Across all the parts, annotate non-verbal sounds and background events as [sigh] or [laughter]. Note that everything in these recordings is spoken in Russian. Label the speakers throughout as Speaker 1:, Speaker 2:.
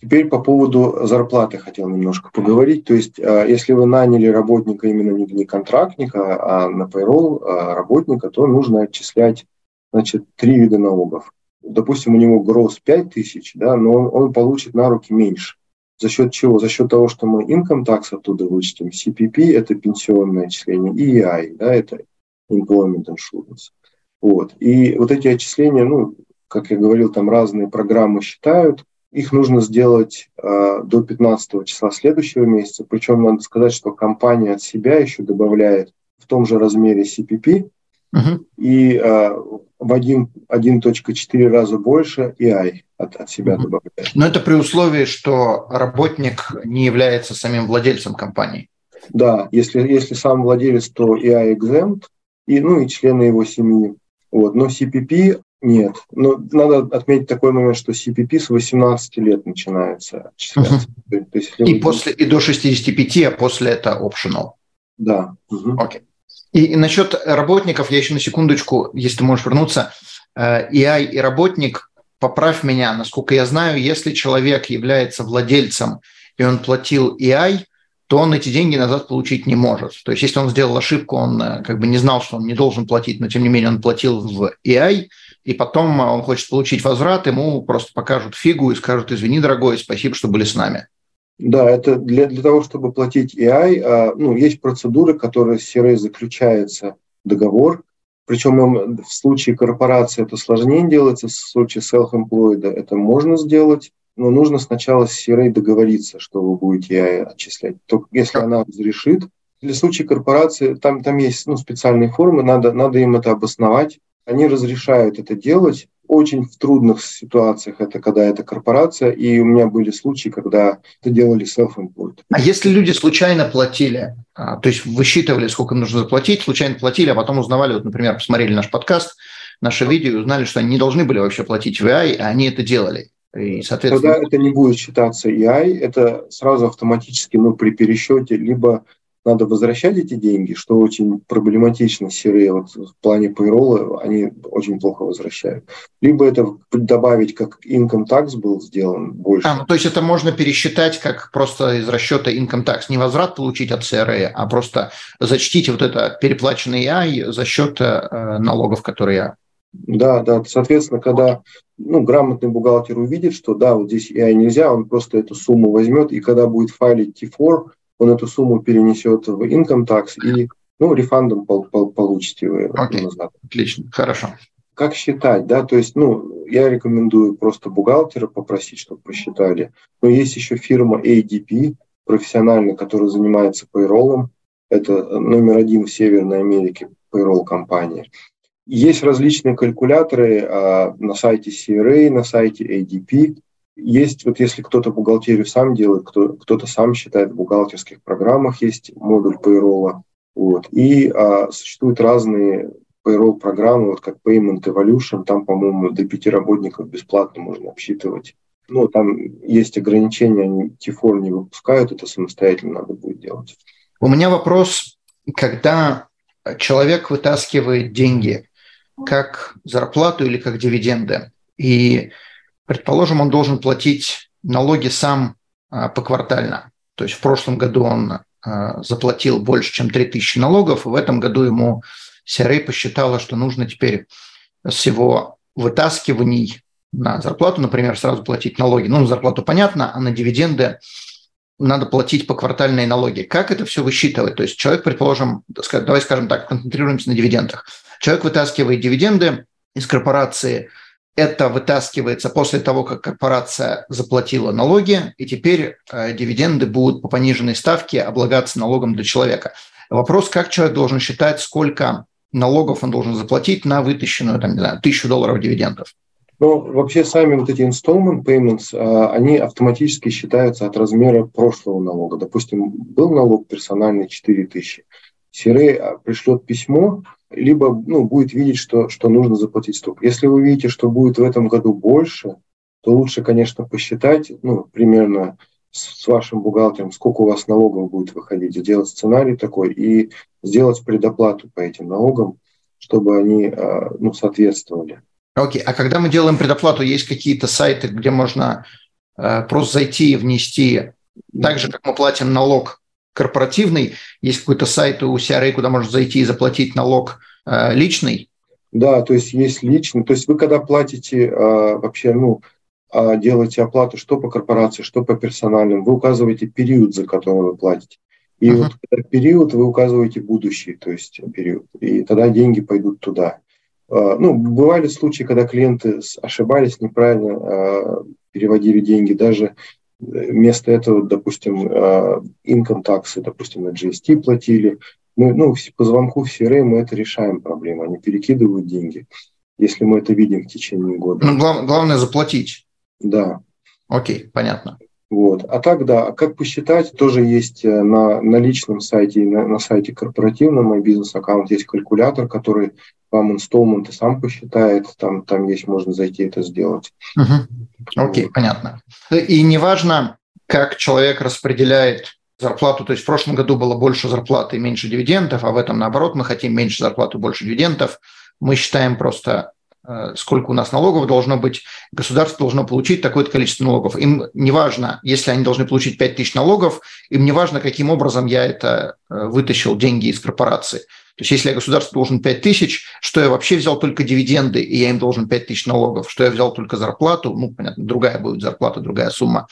Speaker 1: Теперь по поводу зарплаты хотел немножко поговорить. То есть, а, если вы наняли работника именно не контрактника, а на payroll а, работника, то нужно отчислять значит, три вида налогов. Допустим, у него гроз 5 тысяч, да, но он, он получит на руки меньше. За счет чего? За счет того, что мы income tax оттуда вычтем, CPP – это пенсионное отчисление, EI, да, это employment insurance. Вот. И вот эти отчисления, ну, как я говорил, там разные программы считают, их нужно сделать э, до 15 числа следующего месяца. Причем надо сказать, что компания от себя еще добавляет в том же размере CPP uh-huh. и э, в 1.4 раза больше EI от, от себя uh-huh. добавляет.
Speaker 2: Но это при условии, что работник не является самим владельцем компании.
Speaker 1: Да, если, если сам владелец, то EI exempt, и, ну и члены его семьи. Вот. Но CPP нет. Но надо отметить такой момент, что CPP с 18 лет начинается отчисляться.
Speaker 2: Угу. То есть, и, вы... после, и до 65, а после это optional.
Speaker 1: Да.
Speaker 2: Угу. Окей. И, и насчет работников, я еще на секундочку, если ты можешь вернуться, EI и работник, поправь меня, насколько я знаю, если человек является владельцем и он платил EI, то он эти деньги назад получить не может. То есть если он сделал ошибку, он э, как бы не знал, что он не должен платить, но тем не менее он платил в EI, и потом он хочет получить возврат, ему просто покажут фигу и скажут, извини, дорогой, спасибо, что были с нами.
Speaker 1: Да, это для, для того, чтобы платить EI, а, ну, есть процедуры, которые с CRA заключается договор, причем в случае корпорации это сложнее делается, в случае self-employed это можно сделать, но нужно сначала с CRA договориться, что вы будете EI отчислять. Только если она разрешит, для случая корпорации там, там есть ну, специальные формы, надо, надо им это обосновать, они разрешают это делать. Очень в трудных ситуациях это когда это корпорация, и у меня были случаи, когда это делали self-employed.
Speaker 2: А если люди случайно платили, а, то есть высчитывали, сколько нужно заплатить, случайно платили, а потом узнавали, вот, например, посмотрели наш подкаст, наше видео и узнали, что они не должны были вообще платить VI, а они это делали.
Speaker 1: И, соответственно... Тогда это не будет считаться EI, это сразу автоматически ну, при пересчете либо надо возвращать эти деньги, что очень проблематично серые вот в плане payroll, они очень плохо возвращают. Либо это добавить, как income tax был сделан больше.
Speaker 2: А, ну, то есть это можно пересчитать как просто из расчета income tax, не возврат получить от CRA, а просто зачтите вот это переплаченный AI за счет э, налогов, которые я
Speaker 1: да, да. Соответственно, когда ну, грамотный бухгалтер увидит, что да, вот здесь AI нельзя, он просто эту сумму возьмет, и когда будет файлить T4, он эту сумму перенесет в income tax и ну, рефандом пол, пол, получите вы
Speaker 2: okay. назад. Отлично, хорошо.
Speaker 1: Как считать, да, то есть, ну, я рекомендую просто бухгалтера попросить, чтобы посчитали. Но есть еще фирма ADP, профессионально, которая занимается payroll. Это номер один в Северной Америке payroll компания. Есть различные калькуляторы а, на сайте CRA, на сайте ADP. Есть, вот если кто-то бухгалтерию сам делает, кто, кто-то сам считает в бухгалтерских программах, есть модуль payroll. Вот. И а, существуют разные payroll программы, вот как Payment Evolution, там, по-моему, до пяти работников бесплатно можно обсчитывать. Но там есть ограничения, они T4 не выпускают, это самостоятельно надо будет делать.
Speaker 2: У меня вопрос, когда человек вытаскивает деньги как зарплату или как дивиденды, и Предположим, он должен платить налоги сам а, поквартально. То есть в прошлом году он а, заплатил больше, чем 3000 налогов, и в этом году ему CRA посчитала, что нужно теперь с его вытаскиваний на зарплату, например, сразу платить налоги. Ну, на зарплату понятно, а на дивиденды надо платить по квартальные налоги. Как это все высчитывать? То есть человек, предположим, давай скажем так, концентрируемся на дивидендах. Человек вытаскивает дивиденды из корпорации – это вытаскивается после того, как корпорация заплатила налоги, и теперь э, дивиденды будут по пониженной ставке облагаться налогом для человека. Вопрос, как человек должен считать, сколько налогов он должен заплатить на вытащенную, там, не знаю, тысячу долларов дивидендов?
Speaker 1: Но вообще сами вот эти installment payments, а, они автоматически считаются от размера прошлого налога. Допустим, был налог персональный 4 тысячи. Сирей а, пришлет письмо, либо ну, будет видеть, что, что нужно заплатить столько. Если вы видите, что будет в этом году больше, то лучше, конечно, посчитать ну, примерно с, с вашим бухгалтером, сколько у вас налогов будет выходить, сделать сценарий такой и сделать предоплату по этим налогам, чтобы они а, ну, соответствовали.
Speaker 2: Окей, okay. а когда мы делаем предоплату, есть какие-то сайты, где можно э, просто зайти и внести, так же, как мы платим налог корпоративный, есть какой-то сайт у CRA, куда можно зайти и заплатить налог э, личный?
Speaker 1: Да, то есть есть личный. То есть вы когда платите э, вообще, ну, э, делаете оплату что по корпорации, что по персональным, вы указываете период, за который вы платите. И uh-huh. вот этот период вы указываете будущий, то есть период. И тогда деньги пойдут туда. А, ну, бывали случаи, когда клиенты ошибались, неправильно а, переводили деньги, даже э, вместо этого, допустим, а, income таксы, допустим, на GST платили. Мы, ну, по звонку в CRM мы это решаем проблему, они перекидывают деньги, если мы это видим в течение года.
Speaker 2: Ну, глав, главное заплатить.
Speaker 1: Да.
Speaker 2: Окей, понятно.
Speaker 1: Вот. А так, да, как посчитать, тоже есть э, на, на личном сайте, на, на сайте корпоративном, мой бизнес-аккаунт, есть калькулятор, который вам инсталменты сам посчитает, там, там есть, можно зайти это сделать.
Speaker 2: Угу. Окей, вот. понятно. И неважно, как человек распределяет зарплату, то есть в прошлом году было больше зарплаты и меньше дивидендов, а в этом наоборот, мы хотим меньше зарплаты и больше дивидендов, мы считаем просто Э, сколько у нас налогов должно быть, государство должно получить такое-то количество налогов. Им не важно, если они должны получить 5 тысяч налогов, им не важно, каким образом я это э, вытащил деньги из корпорации. То есть если я государству должен 5 тысяч, что я вообще взял только дивиденды, и я им должен 5 тысяч налогов, что я взял только зарплату, ну, понятно, другая будет зарплата, другая сумма,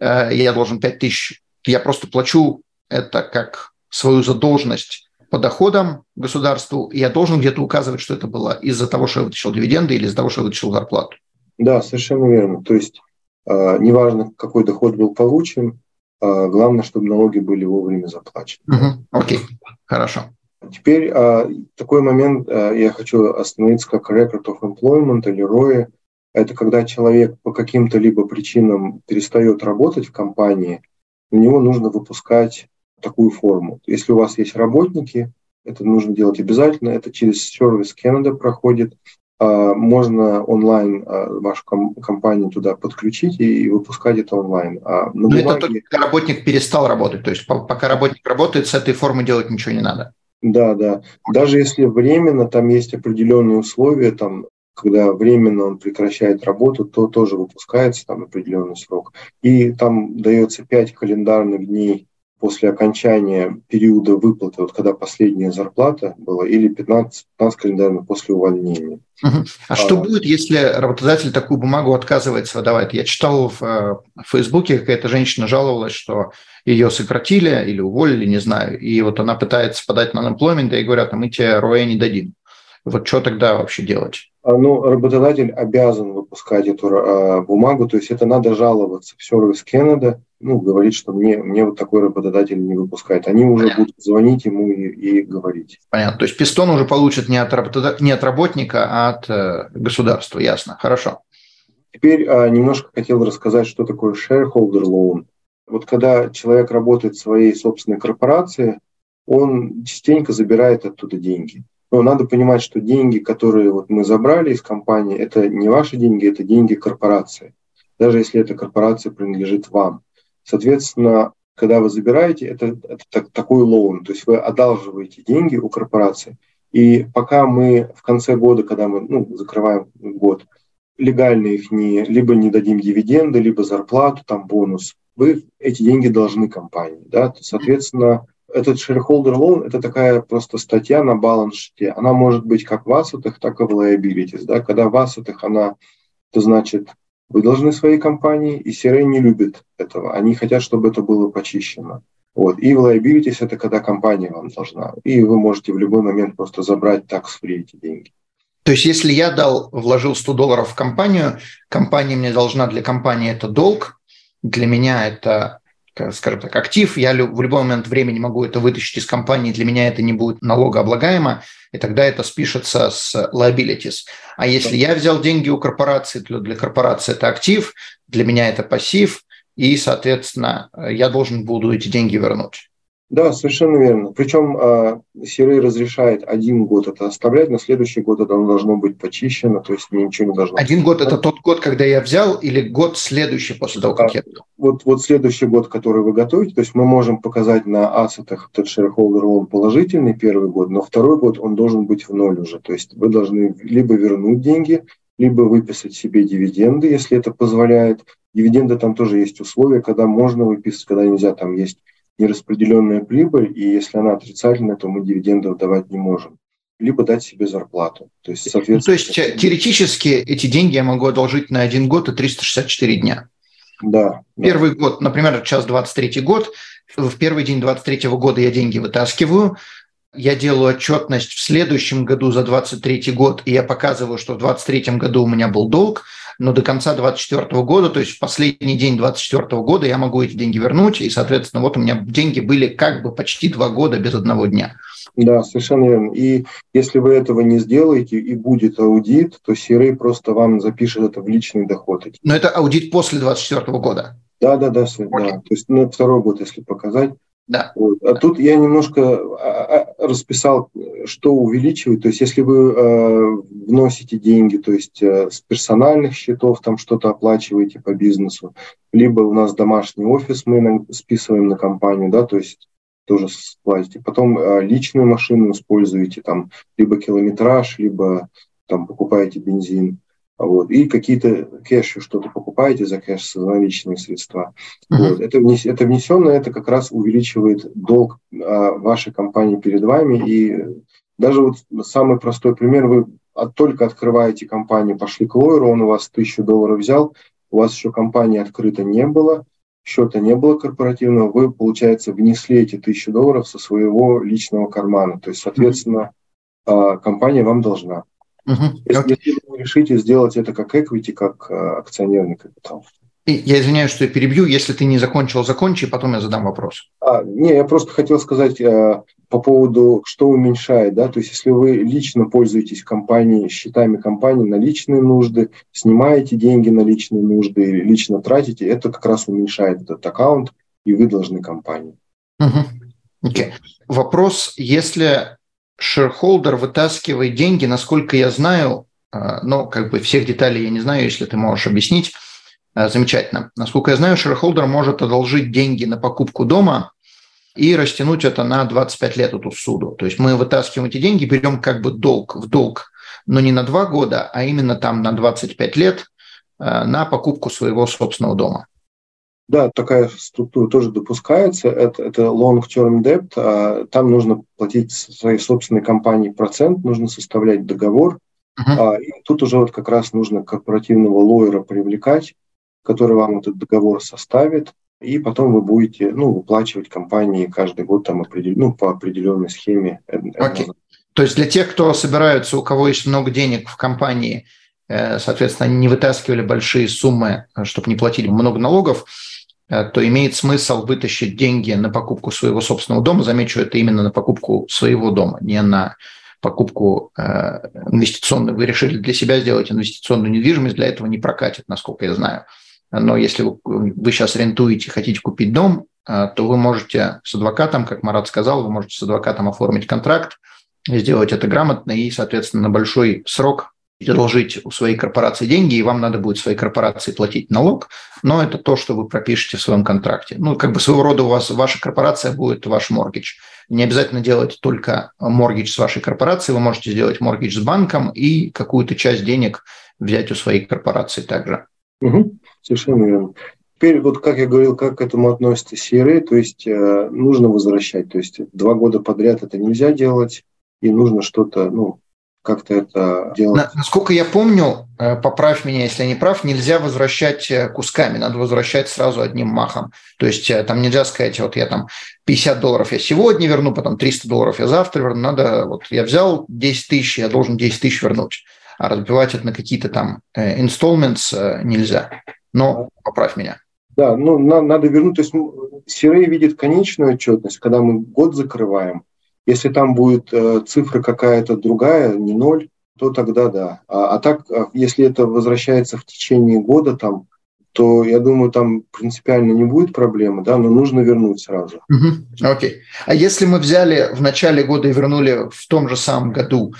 Speaker 2: э, я должен 5 тысяч, я просто плачу это как свою задолженность по доходам государству, я должен где-то указывать, что это было из-за того, что я вытащил дивиденды или из-за того, что я вытащил зарплату.
Speaker 1: Да, совершенно верно. То есть э, неважно, какой доход был получен, э, главное, чтобы налоги были вовремя заплачены.
Speaker 2: Угу. Окей, хорошо.
Speaker 1: Теперь э, такой момент э, я хочу остановиться как Record of Employment или ROE. Это когда человек по каким-то либо причинам перестает работать в компании, у него нужно выпускать такую форму. Если у вас есть работники, это нужно делать обязательно, это через сервис Canada проходит, а, можно онлайн а, вашу компанию туда подключить и выпускать это онлайн.
Speaker 2: А на бумаге... это только работник перестал работать, то есть пока работник работает, с этой формы делать ничего не надо.
Speaker 1: Да, да. Даже если временно, там есть определенные условия, там, когда временно он прекращает работу, то тоже выпускается там определенный срок. И там дается 5 календарных дней после окончания периода выплаты, вот когда последняя зарплата была, или 15, 15 календарных после увольнения.
Speaker 2: А, а что будет, если работодатель такую бумагу отказывается выдавать? Я читал в, э, в Фейсбуке, какая-то женщина жаловалась, что ее сократили или уволили, не знаю, и вот она пытается подать на unemployment, и говорят, а мы тебе РОЭ не дадим. Вот что тогда вообще делать?
Speaker 1: А, ну, работодатель обязан выпускать эту э, бумагу, то есть это надо жаловаться в сервис Canada, ну, говорит, что мне, мне вот такой работодатель не выпускает. Они уже Понятно. будут звонить ему и, и говорить.
Speaker 2: Понятно. То есть пистон уже получит не от, работод... не от работника, а от э, государства. Ясно. Хорошо.
Speaker 1: Теперь э, немножко хотел рассказать, что такое shareholder loan. Вот когда человек работает в своей собственной корпорации, он частенько забирает оттуда деньги. Но надо понимать, что деньги, которые вот мы забрали из компании, это не ваши деньги, это деньги корпорации. Даже если эта корпорация принадлежит вам. Соответственно, когда вы забираете, это, это такой лоун, то есть вы одалживаете деньги у корпорации. И пока мы в конце года, когда мы ну, закрываем год, легально их не, либо не дадим дивиденды, либо зарплату, там бонус, вы эти деньги должны компании. Да? Соответственно, этот shareholder loan – это такая просто статья на баланс-шите. Она может быть как в ассетах, так и в liabilities. Да? Когда в ассетах она, это значит, вы должны своей компании, и CRA не любит этого. Они хотят, чтобы это было почищено. Вот. И в liabilities – это когда компания вам должна. И вы можете в любой момент просто забрать tax-free эти деньги.
Speaker 2: То есть, если я дал, вложил 100 долларов в компанию, компания мне должна для компании это долг, для меня это скажем так, актив, я в любой момент времени могу это вытащить из компании, для меня это не будет налогооблагаемо, и тогда это спишется с liabilities. А если я взял деньги у корпорации, то для корпорации это актив, для меня это пассив, и, соответственно, я должен буду эти деньги вернуть.
Speaker 1: Да, совершенно верно. Причем э, CRA разрешает один год это оставлять, на следующий год это должно быть почищено, то есть ничего не должно
Speaker 2: Один год – это тот год, когда я взял, или год следующий после того, как а, я
Speaker 1: вот, вот следующий год, который вы готовите, то есть мы можем показать на ассетах этот shareholder loan положительный первый год, но второй год он должен быть в ноль уже. То есть вы должны либо вернуть деньги, либо выписать себе дивиденды, если это позволяет. Дивиденды там тоже есть условия, когда можно выписать, когда нельзя, там есть нераспределенная прибыль, и если она отрицательная, то мы дивидендов давать не можем. Либо дать себе зарплату.
Speaker 2: То есть, соответственно... Ну, то есть теоретически эти деньги я могу одолжить на один год и 364 дня.
Speaker 1: Да.
Speaker 2: Первый да. год, например, сейчас 23 год, в первый день 23 года я деньги вытаскиваю, я делаю отчетность в следующем году за 23 год, и я показываю, что в 23 году у меня был долг, но до конца 2024 года, то есть в последний день 2024 года я могу эти деньги вернуть, и, соответственно, вот у меня деньги были как бы почти два года без одного дня.
Speaker 1: Да, совершенно верно. И если вы этого не сделаете и будет аудит, то CRA просто вам запишет это в личный доход.
Speaker 2: Но это аудит после 2024 года?
Speaker 1: Да, да, да, да. То есть ну, второй год, если показать.
Speaker 2: Да.
Speaker 1: А тут я немножко а, а, расписал, что увеличивает. То есть если вы э, вносите деньги, то есть э, с персональных счетов там что-то оплачиваете по бизнесу, либо у нас домашний офис мы на, списываем на компанию, да, то есть тоже платите. Потом э, личную машину используете, там либо километраж, либо там покупаете бензин. Вот, и какие-то кэши что-то покупаете за кэш, за наличные средства. Uh-huh. Вот, это, внес, это внесенное, это как раз увеличивает долг а, вашей компании перед вами. И даже вот самый простой пример, вы от, только открываете компанию, пошли к лойеру, он у вас тысячу долларов взял, у вас еще компания открыта не было, счета не было корпоративного, вы, получается, внесли эти тысячу долларов со своего личного кармана. То есть, соответственно, uh-huh. компания вам должна. Угу. Если, если вы решите сделать это как equity, как э, акционерный капитал.
Speaker 2: Я извиняюсь, что я перебью. Если ты не закончил, закончи, потом я задам вопрос.
Speaker 1: А, не, я просто хотел сказать э, по поводу, что уменьшает. Да? То есть, если вы лично пользуетесь компанией, счетами компании на личные нужды, снимаете деньги на личные нужды или лично тратите, это как раз уменьшает этот аккаунт, и вы должны компании.
Speaker 2: Угу. Okay. Вопрос, если шерхолдер вытаскивает деньги, насколько я знаю, а, но как бы всех деталей я не знаю, если ты можешь объяснить, а, замечательно. Насколько я знаю, шерхолдер может одолжить деньги на покупку дома и растянуть это на 25 лет эту суду. То есть мы вытаскиваем эти деньги, берем как бы долг в долг, но не на 2 года, а именно там на 25 лет а, на покупку своего собственного дома.
Speaker 1: Да, такая структура тоже допускается. Это, это long-term debt. А, там нужно платить своей собственной компании процент, нужно составлять договор. Uh-huh. А, и тут уже вот как раз нужно корпоративного лоера привлекать, который вам этот договор составит, и потом вы будете ну, выплачивать компании каждый год там определен, ну, по определенной схеме.
Speaker 2: Okay. То есть для тех, кто собираются, у кого есть много денег в компании, э, соответственно, они не вытаскивали большие суммы, э, чтобы не платили много налогов, Э, то имеет смысл вытащить деньги на покупку своего собственного дома. Замечу, это именно на покупку своего дома, не на покупку э, инвестиционную. Вы решили для себя сделать инвестиционную недвижимость, для этого не прокатит, насколько я знаю. Но если вы, вы сейчас рентуете, хотите купить дом, э, то вы можете с адвокатом, как Марат сказал, вы можете с адвокатом оформить контракт, сделать это грамотно и, соответственно, на большой срок одолжить у своей корпорации деньги, и вам надо будет своей корпорации платить налог, но это то, что вы пропишете в своем контракте. Ну, как бы своего рода у вас ваша корпорация будет ваш моргидж. Не обязательно делать только моргидж с вашей корпорацией, вы можете сделать моргидж с банком и какую-то часть денег взять у своей корпорации также.
Speaker 1: Угу, совершенно верно. Теперь, вот как я говорил, как к этому относится CRA, то есть э, нужно возвращать. То есть два года подряд это нельзя делать, и нужно что-то, ну, как-то это делать.
Speaker 2: Насколько я помню, э, поправь меня, если я не прав, нельзя возвращать э, кусками, надо возвращать сразу одним махом. То есть э, там нельзя сказать, вот я там 50 долларов я сегодня верну, потом 300 долларов я завтра верну. Надо, вот я взял 10 тысяч, я должен 10 тысяч вернуть. А разбивать это на какие-то там installments нельзя. Но поправь меня.
Speaker 1: Да, ну на, надо вернуть, то есть CRA видит конечную отчетность, когда мы год закрываем. Если там будет э, цифра какая-то другая, не ноль, то тогда да. А, а так, а если это возвращается в течение года, там, то я думаю, там принципиально не будет проблемы, да, но нужно вернуть сразу.
Speaker 2: Окей. Okay. А если мы взяли в начале года и вернули в том же самом году,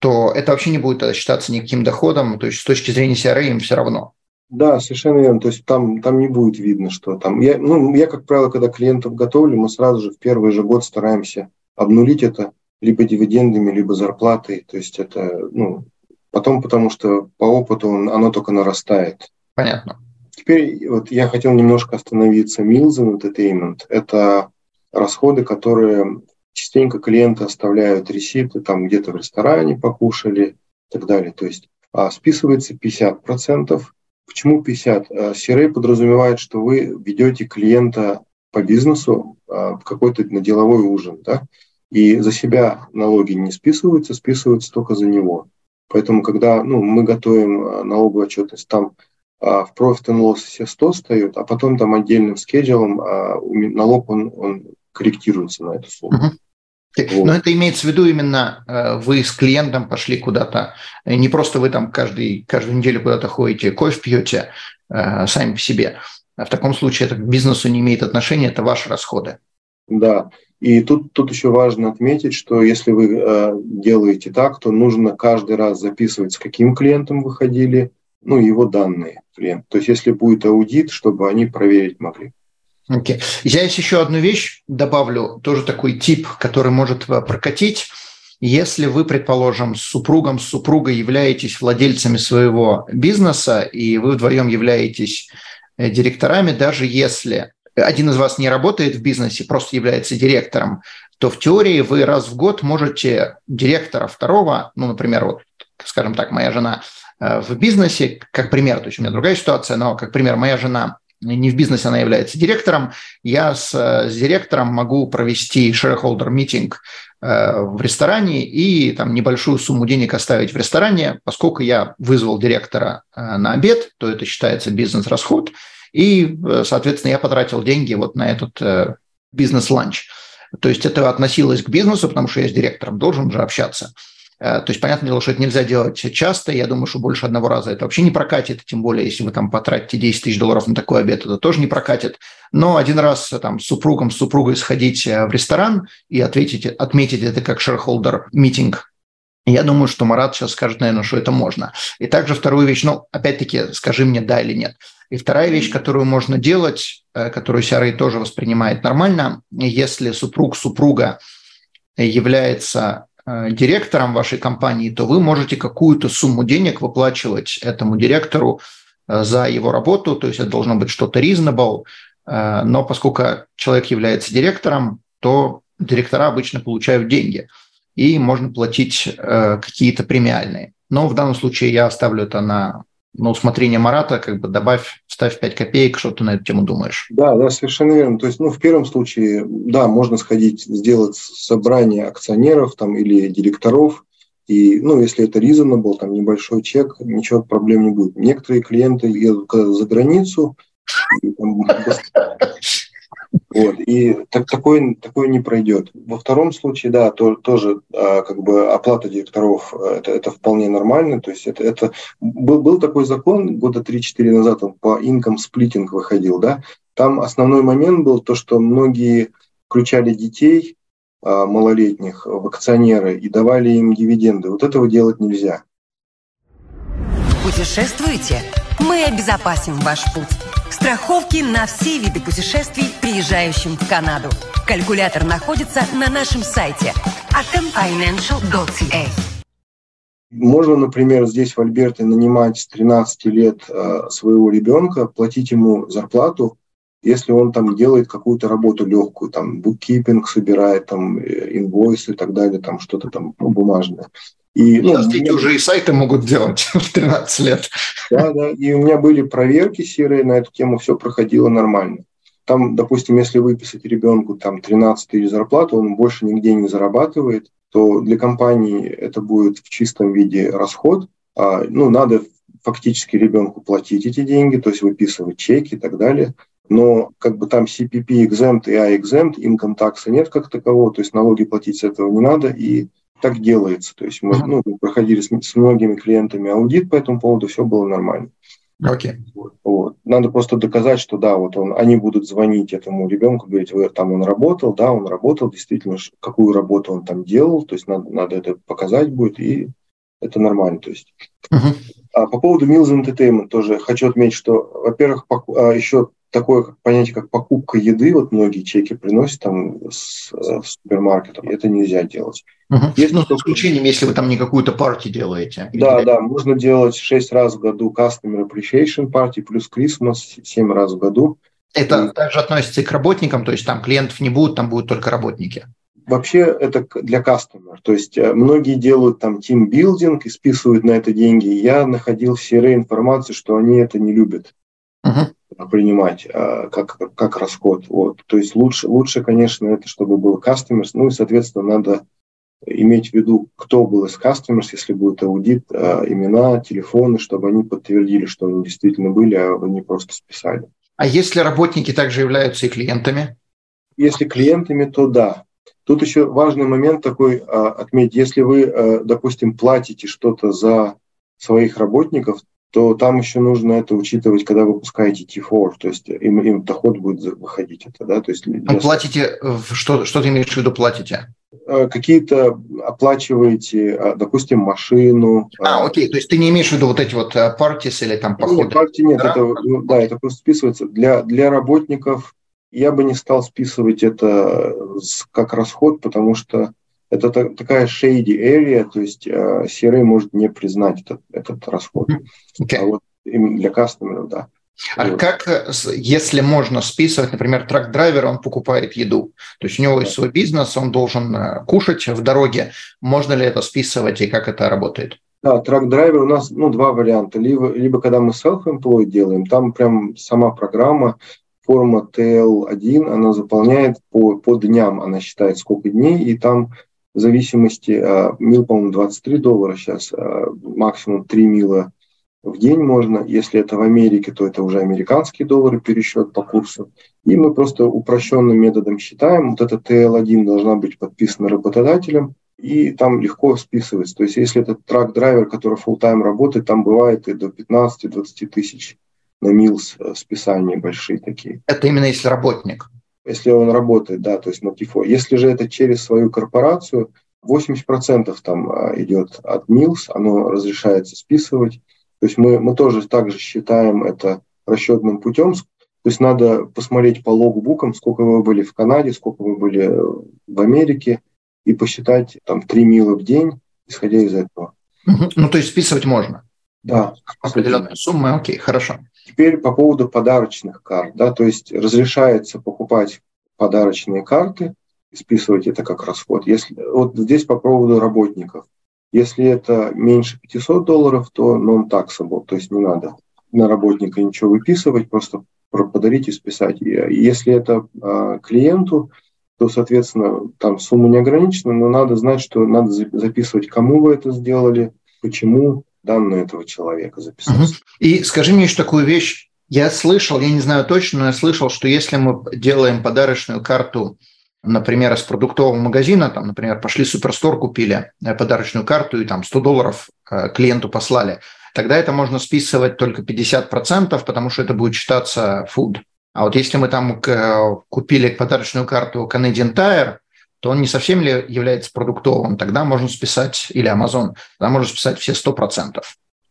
Speaker 2: то это вообще не будет считаться никаким доходом, то есть с точки зрения CRA им все равно.
Speaker 1: Да, совершенно верно. То есть там, там не будет видно, что там. Я, ну, я, как правило, когда клиентов готовлю, мы сразу же в первый же год стараемся обнулить это либо дивидендами, либо зарплатой. То есть это, ну, потом, потому что по опыту он, оно только нарастает.
Speaker 2: Понятно.
Speaker 1: Теперь вот я хотел немножко остановиться. Meals and Entertainment – это расходы, которые частенько клиенты оставляют реситы, там где-то в ресторане покушали и так далее. То есть а, списывается 50%. Почему 50? CRA а, подразумевает, что вы ведете клиента по бизнесу а, в какой-то на деловой ужин, да, и за себя налоги не списываются, списываются только за него. Поэтому, когда ну, мы готовим а, налоговую отчетность, там а, в Profit and Loss все 100 встают, а потом там отдельным скеджелом а, налог он, он корректируется на эту сумму. Uh-huh.
Speaker 2: Вот. Но это имеется в виду именно э, вы с клиентом пошли куда-то, не просто вы там каждый, каждую неделю куда-то ходите, кофе пьете э, сами по себе. В таком случае это к бизнесу не имеет отношения, это ваши расходы.
Speaker 1: Да, и тут, тут еще важно отметить, что если вы э, делаете так, то нужно каждый раз записывать, с каким клиентом вы ходили, ну, его данные клиент. То есть если будет аудит, чтобы они проверить могли.
Speaker 2: Окей. Okay. Я еще одну вещь добавлю, тоже такой тип, который может э, прокатить. Если вы, предположим, с супругом, с супругой являетесь владельцами своего бизнеса, и вы вдвоем являетесь э, директорами, даже если один из вас не работает в бизнесе, просто является директором, то в теории вы раз в год можете директора второго, ну, например, вот, скажем так, моя жена э, в бизнесе, как пример, то есть у меня другая ситуация, но как пример, моя жена не в бизнесе, она является директором, я с, с директором могу провести shareholder митинг э, в ресторане и там небольшую сумму денег оставить в ресторане, поскольку я вызвал директора э, на обед, то это считается бизнес-расход, и, э, соответственно, я потратил деньги вот на этот э, бизнес-ланч. То есть это относилось к бизнесу, потому что я с директором должен же общаться. Э, то есть, понятное дело, что это нельзя делать часто. Я думаю, что больше одного раза это вообще не прокатит. Тем более, если вы там потратите 10 тысяч долларов на такой обед, это тоже не прокатит. Но один раз там с супругом, с супругой сходить в ресторан и ответить, отметить это как shareholder митинг я думаю, что Марат сейчас скажет, наверное, что это можно. И также вторую вещь, ну, опять-таки, скажи мне да или нет. И вторая вещь, которую можно делать, э, которую CRA тоже воспринимает нормально, если супруг супруга является э, директором вашей компании, то вы можете какую-то сумму денег выплачивать этому директору э, за его работу, то есть это должно быть что-то reasonable, но поскольку человек является директором, то директора обычно получают деньги, и можно платить какие-то премиальные. Но в данном случае я оставлю это на на усмотрение Марата, как бы добавь, ставь 5 копеек, что ты на эту тему думаешь?
Speaker 1: Да, да, совершенно верно. То есть, ну, в первом случае, да, можно сходить, сделать собрание акционеров там или директоров, и, ну, если это reasonable, там небольшой чек, ничего проблем не будет. Некоторые клиенты едут за границу, и, там, [laughs] вот, и так, такое, такое не пройдет. Во втором случае, да, то, тоже а, как бы оплата директоров э, это, это вполне нормально. То есть это, это был, был такой закон года 3-4 назад, он по income splitting выходил, да. Там основной момент был то, что многие включали детей а, малолетних в акционеры и давали им дивиденды. Вот этого делать нельзя.
Speaker 3: Путешествуете? Мы обезопасим ваш путь. Страховки на все виды путешествий, приезжающим в Канаду. Калькулятор находится на нашем сайте atomfinancial.ca.
Speaker 1: Можно, например, здесь в Альберте нанимать с 13 лет э, своего ребенка, платить ему зарплату, если он там делает какую-то работу легкую, там буккипинг собирает, там э, инвойсы и так далее, там что-то там ну, бумажное.
Speaker 2: И, ну, Сейчас дети уже и сайты могут делать [laughs] в 13 лет.
Speaker 1: Да, да. И у меня были проверки серые на эту тему, все проходило нормально. Там, допустим, если выписать ребенку там 13 тысяч зарплаты, он больше нигде не зарабатывает, то для компании это будет в чистом виде расход. А, ну, надо фактически ребенку платить эти деньги, то есть выписывать чеки и так далее. но как бы там CPP exempt и I exempt, income tax нет как такового, то есть налоги платить с этого не надо, и так делается. То есть мы, ну, мы проходили с, с многими клиентами аудит по этому поводу, все было нормально.
Speaker 2: Окей. Okay.
Speaker 1: Вот, вот. Надо просто доказать, что да, вот он, они будут звонить этому ребенку, говорить, вы, там он работал, да, он работал, действительно, какую работу он там делал, то есть надо, надо это показать будет, и это нормально. То есть. Uh-huh. А по поводу Meals Entertainment тоже хочу отметить, что, во-первых, а, еще такое понятие, как покупка еды, вот многие чеки приносят там с, э, в супермаркетах, это нельзя делать.
Speaker 2: Угу. Если ну, с исключением, если вы там не какую-то партию делаете.
Speaker 1: Да, или... да, можно делать 6 раз в году Customer Appreciation Party плюс Christmas 7 раз в году.
Speaker 2: Это и... также относится и к работникам, то есть там клиентов не будет, там будут только работники.
Speaker 1: Вообще это для customer. То есть э, многие делают там тимбилдинг и списывают на это деньги. Я находил в CRA информацию, что они это не любят. Uh-huh принимать а, как, как расход. Вот. То есть лучше, лучше, конечно, это, чтобы был customers, ну и, соответственно, надо иметь в виду, кто был из customers, если будет аудит, а, имена, телефоны, чтобы они подтвердили, что они действительно были, а вы не просто списали.
Speaker 2: А если работники также являются и клиентами?
Speaker 1: Если клиентами, то да. Тут еще важный момент такой а, отметить. Если вы, допустим, платите что-то за своих работников, то там еще нужно это учитывать, когда вы выпускаете T4, то есть им, им доход будет выходить это, да, то есть...
Speaker 2: Для... Платите, что, что ты имеешь в виду платите?
Speaker 1: Э, какие-то оплачиваете, а, допустим, машину.
Speaker 2: А, окей, то есть ты не имеешь в виду вот эти вот партис э, или там походы?
Speaker 1: Нет, партии нет, да? это, ну, да, это просто списывается. Для, для работников я бы не стал списывать это как расход, потому что это такая shady area, то есть э, CRA может не признать этот, этот расход. Okay. А вот для кастомеров, да.
Speaker 2: А вот. как, э, если можно списывать, например, truck driver, он покупает еду, то есть у него есть свой бизнес, он должен э, кушать в дороге, можно ли это списывать и как это работает?
Speaker 1: Да, truck driver у нас ну, два варианта. Либо, либо когда мы self-employed делаем, там прям сама программа, форма TL1, она заполняет по, по дням, она считает, сколько дней, и там зависимости, а, meal, по-моему, 23 доллара сейчас, а, максимум 3 meal а в день можно. Если это в Америке, то это уже американские доллары, пересчет по курсу. И мы просто упрощенным методом считаем. Вот эта TL1 должна быть подписана работодателем, и там легко списывается. То есть если это трак-драйвер, который full-time работает, там бывает и до 15-20 тысяч на милс э, списания большие такие.
Speaker 2: Это именно если работник?
Speaker 1: Если он работает, да, то есть на ТИФО. Если же это через свою корпорацию, 80% там а, идет от МИЛС, оно разрешается списывать. То есть мы, мы тоже также считаем это расчетным путем. То есть надо посмотреть по логбукам, сколько вы были в Канаде, сколько вы были в Америке, и посчитать там 3 мила в день, исходя из этого.
Speaker 2: Ну, то есть списывать можно?
Speaker 1: Да.
Speaker 2: Определенные суммы, окей, хорошо.
Speaker 1: Теперь по поводу подарочных карт. Да, то есть разрешается покупать подарочные карты списывать это как расход. Если, вот здесь по поводу работников. Если это меньше 500 долларов, то non-taxable, то есть не надо на работника ничего выписывать, просто подарить и списать. И если это а, клиенту, то, соответственно, там сумма не ограничена, но надо знать, что надо записывать, кому вы это сделали, почему, данные этого человека записать.
Speaker 2: И скажи мне еще такую вещь. Я слышал, я не знаю точно, но я слышал, что если мы делаем подарочную карту, например, из продуктового магазина, там, например, пошли в суперстор, купили э, подарочную карту и там 100 долларов э, клиенту послали, тогда это можно списывать только 50%, потому что это будет считаться food. А вот если мы там купили подарочную карту Canadian Tire, то он не совсем ли является продуктовым, тогда можно списать, или Amazon, тогда можно списать все 100%.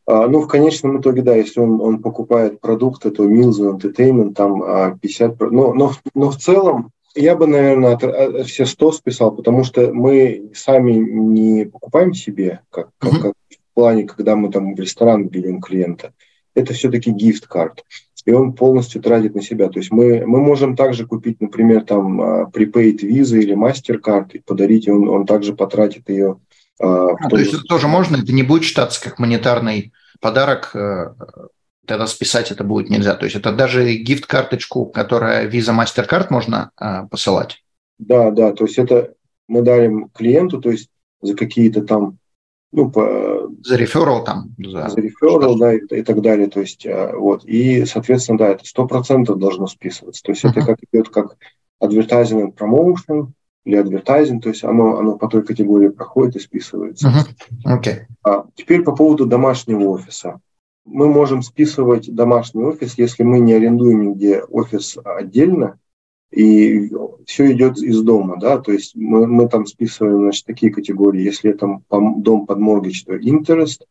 Speaker 1: А, ну, в конечном итоге, да, если он, он покупает продукты, то Meals Entertainment там 50%. А, но, но, но в целом я бы, наверное, от, от, все 100 списал, потому что мы сами не покупаем себе, как, как, как в плане, когда мы там в ресторан берем клиента. Это все-таки гифт-карт и он полностью тратит на себя. То есть мы, мы можем также купить, например, там а, prepaid визы или MasterCard и подарить, и он, он также потратит ее.
Speaker 2: А, а, то есть это тоже можно, это не будет считаться как монетарный подарок, э, тогда списать это будет нельзя. То есть это даже гифт-карточку, которая Visa MasterCard можно а, посылать?
Speaker 1: Да, да, то есть это мы дарим клиенту, то есть за какие-то там
Speaker 2: ну, по, за реферал там.
Speaker 1: За, за реферал, да, и, и так далее. То есть, а, вот. И, соответственно, да, это сто процентов должно списываться. То есть, uh-huh. это как идет как advertising promotion или advertising, то есть оно, оно по той категории проходит и списывается.
Speaker 2: Uh-huh. Okay.
Speaker 1: А теперь по поводу домашнего офиса. Мы можем списывать домашний офис, если мы не арендуем нигде офис отдельно, и все идет из дома, да, то есть мы, мы там списываем, значит, такие категории, если это дом под mortgage, то interest,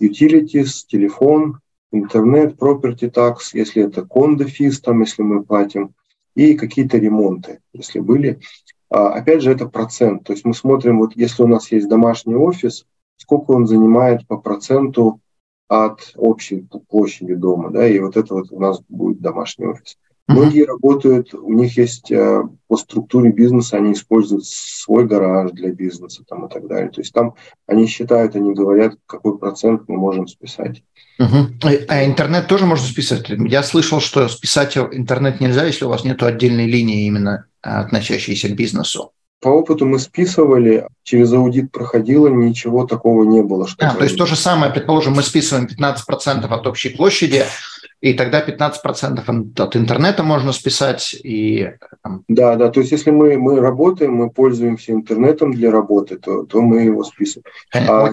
Speaker 1: utilities, телефон, интернет, property tax, если это физ, там, если мы платим, и какие-то ремонты, если были. А, опять же, это процент, то есть мы смотрим, вот если у нас есть домашний офис, сколько он занимает по проценту от общей площади дома, да, и вот это вот у нас будет домашний офис. Многие работают, у них есть э, по структуре бизнеса, они используют свой гараж для бизнеса там, и так далее. То есть там они считают, они говорят, какой процент мы можем списать.
Speaker 2: Угу. А интернет тоже можно списать? Я слышал, что списать интернет нельзя, если у вас нет отдельной линии именно относящейся к бизнесу.
Speaker 1: По опыту мы списывали, через аудит проходило, ничего такого не было.
Speaker 2: Что а, то есть то же самое, предположим, мы списываем 15% от общей площади, и тогда 15% от интернета можно списать. И,
Speaker 1: Да, да, то есть если мы, мы работаем, мы пользуемся интернетом для работы, то, то мы его списываем. А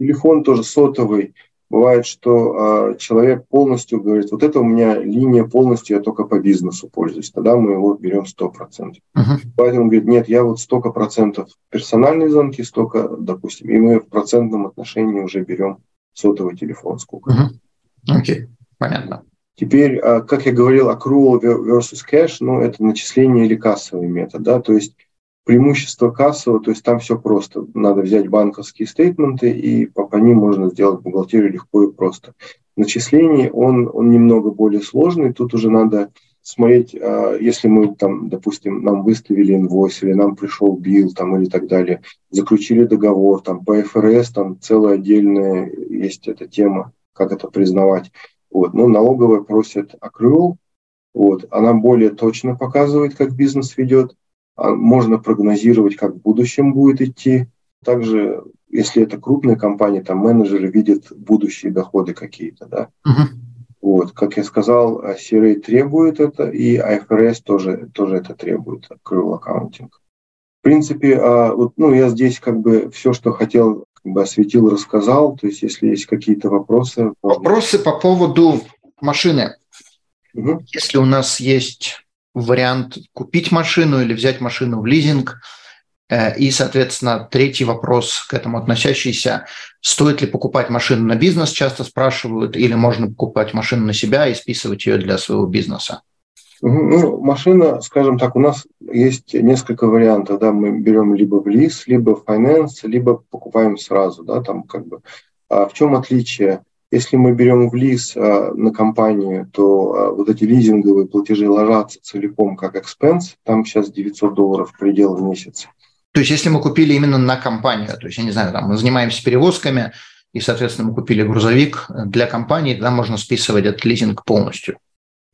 Speaker 1: телефон тоже сотовый. Бывает, что а, человек полностью говорит, вот это у меня линия полностью, я только по бизнесу пользуюсь. Тогда мы его берем 100%. Uh-huh. Бывает, он говорит, нет, я вот столько процентов персональные звонки, столько, допустим, и мы в процентном отношении уже берем сотовый телефон сколько.
Speaker 2: Окей. Uh-huh. Okay. Понятно.
Speaker 1: Теперь, а, как я говорил, accrual versus cash, ну, это начисление или кассовый метод, да, то есть преимущество кассового, то есть там все просто. Надо взять банковские стейтменты, и по, по ним можно сделать бухгалтерию легко и просто. Начисление, он, он немного более сложный, тут уже надо смотреть, а, если мы там, допустим, нам выставили инвойс, или нам пришел билл, там, или так далее, заключили договор, там, по ФРС, там, целая отдельная есть эта тема, как это признавать. Вот. Но налоговая просит accrual, вот. она более точно показывает, как бизнес ведет, а можно прогнозировать, как в будущем будет идти. Также, если это крупная компания, там менеджеры видят будущие доходы какие-то, да. Uh-huh. Вот, как я сказал, CRA требует это, и IFRS тоже, тоже это требует, accrual accounting. В принципе, а, вот, ну, я здесь как бы все, что хотел как бы осветил, рассказал. То есть, если есть какие-то вопросы.
Speaker 2: Вопросы по поводу машины. Угу. Если у нас есть вариант купить машину или взять машину в лизинг, э, и, соответственно, третий вопрос к этому относящийся. Стоит ли покупать машину на бизнес, часто спрашивают, или можно покупать машину на себя и списывать ее для своего бизнеса?
Speaker 1: Ну, машина, скажем так, у нас есть несколько вариантов, да, мы берем либо в лиз, либо в finance, либо покупаем сразу, да, там как бы. А в чем отличие? Если мы берем в лиз а, на компанию, то а, вот эти лизинговые платежи ложатся целиком как expense, там сейчас 900 долларов предел в месяц.
Speaker 2: То есть если мы купили именно на компанию, то есть, я не знаю, там мы занимаемся перевозками, и, соответственно, мы купили грузовик для компании, тогда можно списывать этот лизинг полностью.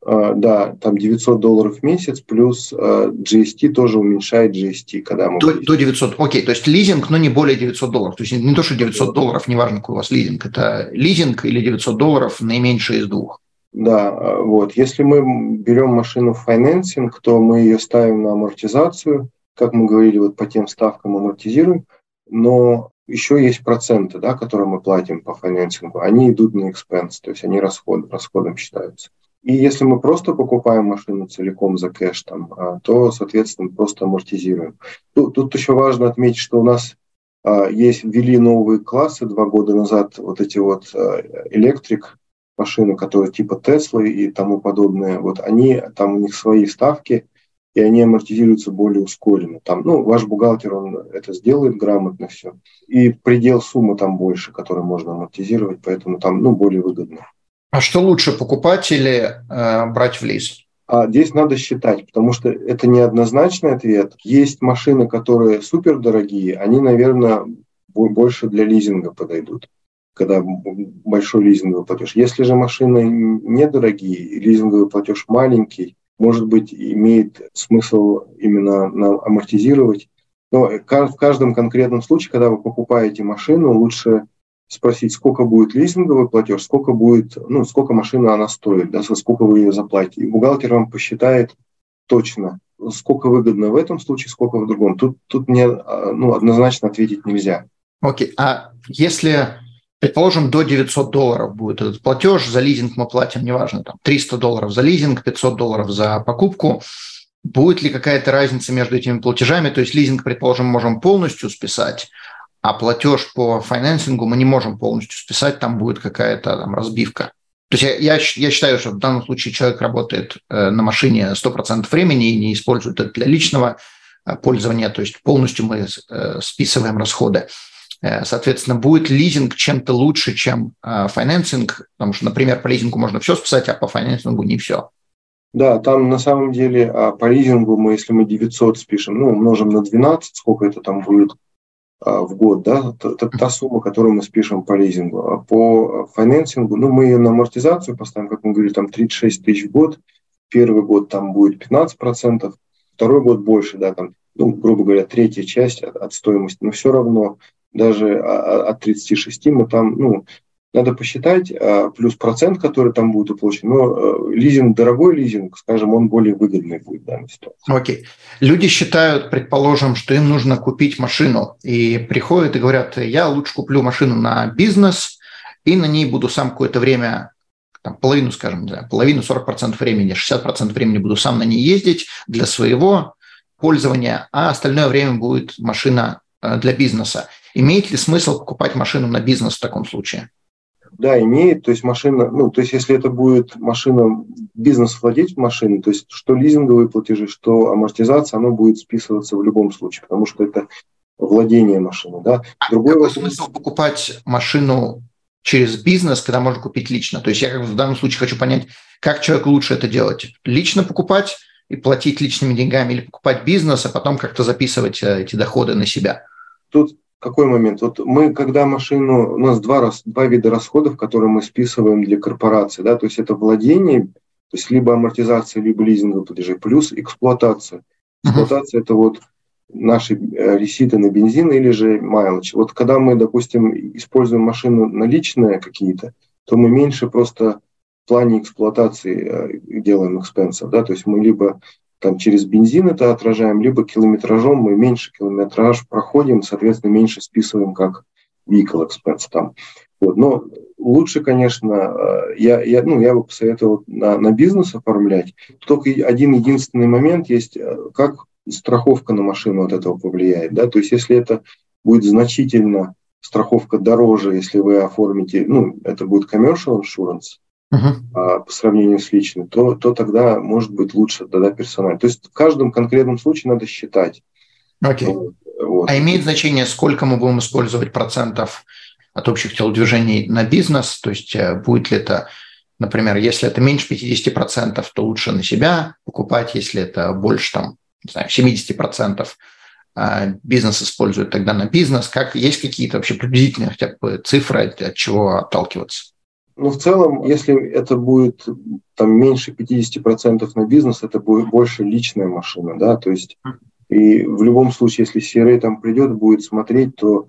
Speaker 1: А, да, там 900 долларов в месяц, плюс а, GST тоже уменьшает GST, когда мы...
Speaker 2: До, до 900, окей, то есть лизинг, но не более 900 долларов. То есть не то, что 900 долларов, неважно, какой у вас лизинг, это лизинг или 900 долларов наименьшее из двух.
Speaker 1: Да, а, вот. Если мы берем машину в финансинг, то мы ее ставим на амортизацию, как мы говорили, вот по тем ставкам амортизируем, но еще есть проценты, да, которые мы платим по финансингу, они идут на экспенс, то есть они расход, расходом считаются. И если мы просто покупаем машину целиком за кэш, там, а, то, соответственно, просто амортизируем. Тут, тут еще важно отметить, что у нас а, есть, ввели новые классы два года назад, вот эти вот а, электрик машины, которые типа Теслы и тому подобное, вот они, там у них свои ставки, и они амортизируются более ускоренно. Там, ну, ваш бухгалтер, он это сделает грамотно все. И предел суммы там больше, который можно амортизировать, поэтому там, ну, более выгодно.
Speaker 2: А что лучше, покупать или э, брать в лиз?
Speaker 1: А здесь надо считать, потому что это неоднозначный ответ. Есть машины, которые супер дорогие, они, наверное, больше для лизинга подойдут, когда большой лизинговый платеж. Если же машины недорогие, лизинговый платеж маленький, может быть, имеет смысл именно амортизировать Но в каждом конкретном случае, когда вы покупаете машину, лучше спросить, сколько будет лизинговый платеж, сколько будет, ну, сколько машина она стоит, да, сколько вы ее заплатите. И бухгалтер вам посчитает точно, сколько выгодно в этом случае, сколько в другом. Тут, тут мне а, ну, однозначно ответить нельзя.
Speaker 2: Окей, okay. а если, предположим, до 900 долларов будет этот платеж, за лизинг мы платим, неважно, там 300 долларов за лизинг, 500 долларов за покупку, будет ли какая-то разница между этими платежами? То есть лизинг, предположим, можем полностью списать, а платеж по финансингу мы не можем полностью списать, там будет какая-то там разбивка. То есть я, я, я считаю, что в данном случае человек работает э, на машине 100% времени и не использует это для личного э, пользования, то есть полностью мы э, списываем расходы. Соответственно, будет лизинг чем-то лучше, чем финансинг, потому что, например, по лизингу можно все списать, а по финансингу не все.
Speaker 1: Да, там на самом деле а, по лизингу мы, если мы 900 спишем, ну, умножим на 12, сколько это там будет в год, да, это та сумма, которую мы спишем по лизингу. А по финансингу, ну, мы ее на амортизацию поставим, как мы говорили, там 36 тысяч в год, первый год там будет 15%, второй год больше, да, там, ну, грубо говоря, третья часть от, от стоимости, но все равно даже от 36 мы там, ну, надо посчитать, а, плюс процент, который там будет уплачен. Но э, лизинг, дорогой лизинг, скажем, он более выгодный будет в данной ситуации.
Speaker 2: Окей. Okay. Люди считают, предположим, что им нужно купить машину, и приходят и говорят, я лучше куплю машину на бизнес, и на ней буду сам какое-то время там, половину, скажем, да, половину, 40% времени, 60% времени буду сам на ней ездить для своего пользования, а остальное время будет машина э, для бизнеса. Имеет ли смысл покупать машину на бизнес в таком случае?
Speaker 1: Да, имеет. То есть машина, ну, то есть если это будет машина, бизнес владеть машиной, то есть что лизинговые платежи, что амортизация, оно будет списываться в любом случае, потому что это владение машины. Да?
Speaker 2: А Другой какой вопрос... смысл покупать машину через бизнес, когда можно купить лично? То есть я в данном случае хочу понять, как человек лучше это делать? Лично покупать и платить личными деньгами или покупать бизнес, а потом как-то записывать э, эти доходы на себя?
Speaker 1: Тут какой момент? Вот мы, когда машину, у нас два, раз, два вида расходов, которые мы списываем для корпорации, да, то есть это владение, то есть либо амортизация, либо лизинговые платежи, плюс эксплуатация. Эксплуатация uh-huh. это вот наши э, реситы на бензин или же майлдж. Вот когда мы, допустим, используем машину наличные какие-то, то мы меньше просто в плане эксплуатации э, делаем экспенсов, да, то есть мы либо там через бензин это отражаем, либо километражом мы меньше километраж проходим, соответственно, меньше списываем как vehicle expense там. Вот. Но лучше, конечно, э, я, я, ну, я бы посоветовал на, на бизнес оформлять. Только один единственный момент есть, э, как страховка на машину от этого повлияет. Да? То есть если это будет значительно страховка дороже, если вы оформите, ну, это будет commercial insurance, uh-huh. по сравнению с личным, то, то тогда может быть лучше тогда персонально. То есть в каждом конкретном случае надо считать.
Speaker 2: Окей. Okay. Вот. А имеет значение, сколько мы будем использовать процентов от общих телодвижений на бизнес? То есть э, будет ли это, например, если это меньше 50%, то лучше на себя покупать, если это больше там, не знаю, 70%, а бизнес использует тогда на бизнес. Как есть какие-то вообще приблизительные хотя бы цифры, от чего отталкиваться?
Speaker 1: Ну, в целом, если это будет там меньше 50% на бизнес, это будет больше личная машина, да, то есть и в любом случае, если CRA там придет, будет смотреть, то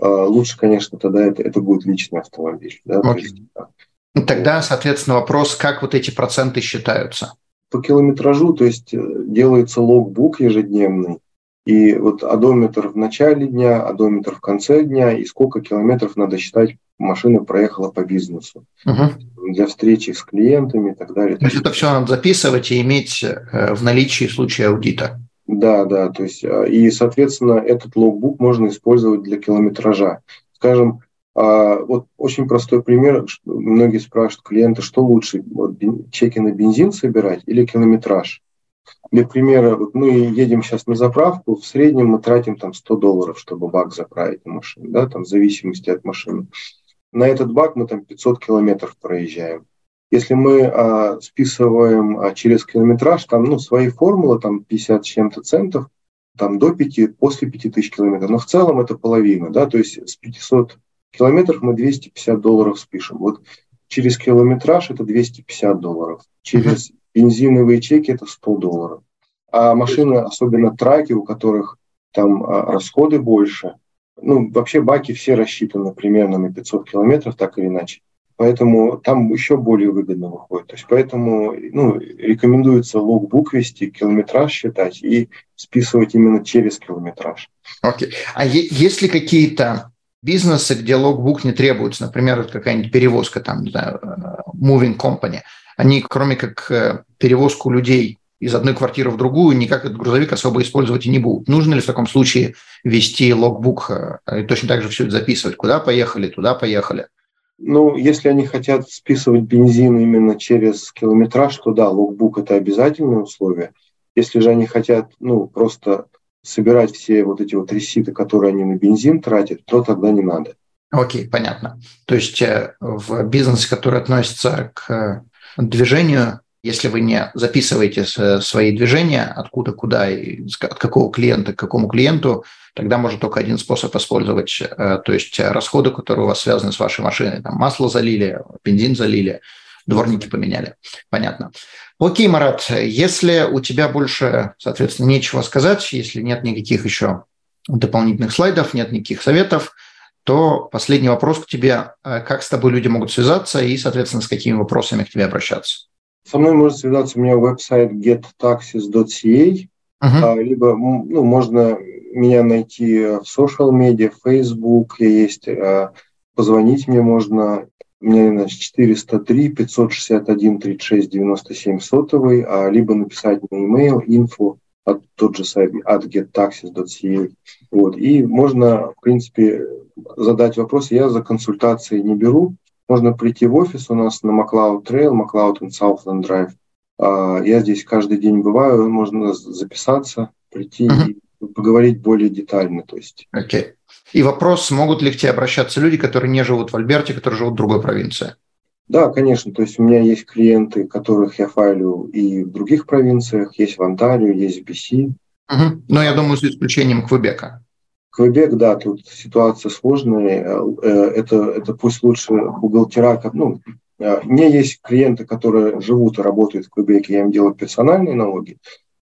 Speaker 1: э, лучше, конечно, тогда это, это будет личный автомобиль. Да, okay. есть,
Speaker 2: да. Ну, тогда, соответственно, вопрос, как вот эти проценты считаются?
Speaker 1: По километражу, то есть э, делается логбук ежедневный, и вот одометр в начале дня, одометр в конце дня, и сколько километров надо считать, машина проехала по бизнесу. Угу. Для встречи с клиентами и так далее.
Speaker 2: То есть это все надо записывать и иметь э, в наличии в случае аудита.
Speaker 1: Да, да, то есть а, и, соответственно, этот логбук можно использовать для километража. Скажем, а, вот очень простой пример. Многие спрашивают клиенты, что лучше, чеки на бензин собирать или километраж. Для примера, вот мы едем сейчас на заправку, в среднем мы тратим там 100 долларов, чтобы бак заправить на машину, да, там в зависимости от машины. На этот бак мы там 500 километров проезжаем. Если мы а, списываем а, через километраж, там ну, свои формулы, там 50 с чем-то центов, там до 5, после 5000 километров. Но в целом это половина, да, то есть с 500 километров мы 250 долларов спишем. Вот через километраж это 250 долларов. Через бензиновые чеки это 100 долларов. А машины, особенно траки, у которых там расходы больше. Ну, вообще баки все рассчитаны примерно на 500 километров, так или иначе. Поэтому там еще более выгодно выходит. То есть поэтому ну, рекомендуется логбук вести, километраж считать и списывать именно через километраж.
Speaker 2: Окей. Okay. А есть ли какие-то бизнесы, где логбук не требуется, например, какая-нибудь перевозка, там, не знаю, э, moving company, они, кроме как э, перевозку людей из одной квартиры в другую, никак этот грузовик особо использовать и не будут. Нужно ли в таком случае вести логбук э, и точно так же все это записывать? Куда поехали, туда поехали?
Speaker 1: Ну, если они хотят списывать бензин именно через километраж, то да, логбук – это обязательное условие. Если же они хотят, ну, просто собирать все вот эти вот реситы, которые они на бензин тратят, то тогда не надо.
Speaker 2: Окей, понятно. То есть э, в бизнесе, который относится к движению, если вы не записываете свои движения, откуда, куда, и от какого клиента к какому клиенту, тогда можно только один способ использовать, э, то есть расходы, которые у вас связаны с вашей машиной. Там масло залили, бензин залили, дворники поменяли. Понятно. Окей, Марат, если у тебя больше, соответственно, нечего сказать, если нет никаких еще дополнительных слайдов, нет никаких советов, то последний вопрос к тебе. Э, как с тобой люди могут связаться и, соответственно, с какими вопросами к тебе обращаться?
Speaker 1: Со мной может связаться у меня веб-сайт gettaxis.ca, uh-huh. либо ну, можно меня найти в social медиа, Facebook я есть, а, позвонить мне можно у меня значит, 403 561 36 97 сотовый, а, либо написать на email info от тот же сайт at gettaxis.ca. Вот. И можно, в принципе, задать вопрос. Я за консультации не беру. Можно прийти в офис у нас на Маклауд Trail, Маклауд и Southland Drive. А, я здесь каждый день бываю, можно записаться, прийти uh-huh. и поговорить более детально. То есть.
Speaker 2: Okay. И вопрос, могут ли к тебе обращаться люди, которые не живут в Альберте, которые живут в другой провинции?
Speaker 1: Да, конечно. То есть у меня есть клиенты, которых я файлю и в других провинциях, есть в Онтарио, есть в BC.
Speaker 2: Угу. Но я думаю, с исключением Квебека.
Speaker 1: Квебек, да, тут ситуация сложная. Э, это, это пусть лучше бухгалтера, ну, э, у меня есть клиенты, которые живут и работают в Квебеке, я им делаю персональные налоги,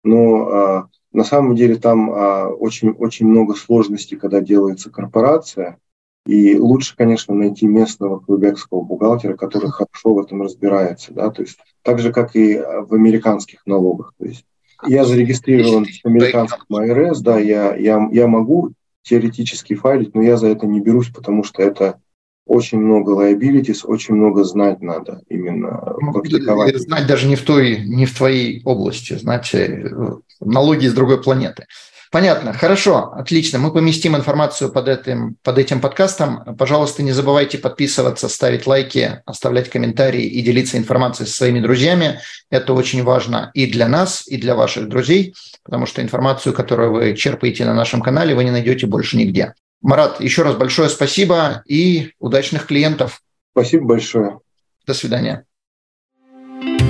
Speaker 1: но а, на самом деле там а, очень, очень много сложностей, когда делается корпорация. И лучше, конечно, найти местного квебекского бухгалтера, который хорошо в этом разбирается. Да? То есть, так же, как и в американских налогах. То есть, я зарегистрирован в американском IRS, да, я, я, я могу теоретически файлить, но я за это не берусь, потому что это очень много liabilities, очень много знать надо именно ну,
Speaker 2: практиковать. Знать даже не в той, не в твоей области, знать э, налоги из другой планеты. Понятно, хорошо, отлично. Мы поместим информацию под этим, под этим подкастом. Пожалуйста, не забывайте подписываться, ставить лайки, оставлять комментарии и делиться информацией со своими друзьями. Это очень важно и для нас, и для ваших друзей, потому что информацию, которую вы черпаете на нашем канале, вы не найдете больше нигде. Марат, еще раз большое спасибо и удачных клиентов.
Speaker 1: Спасибо большое.
Speaker 2: До свидания.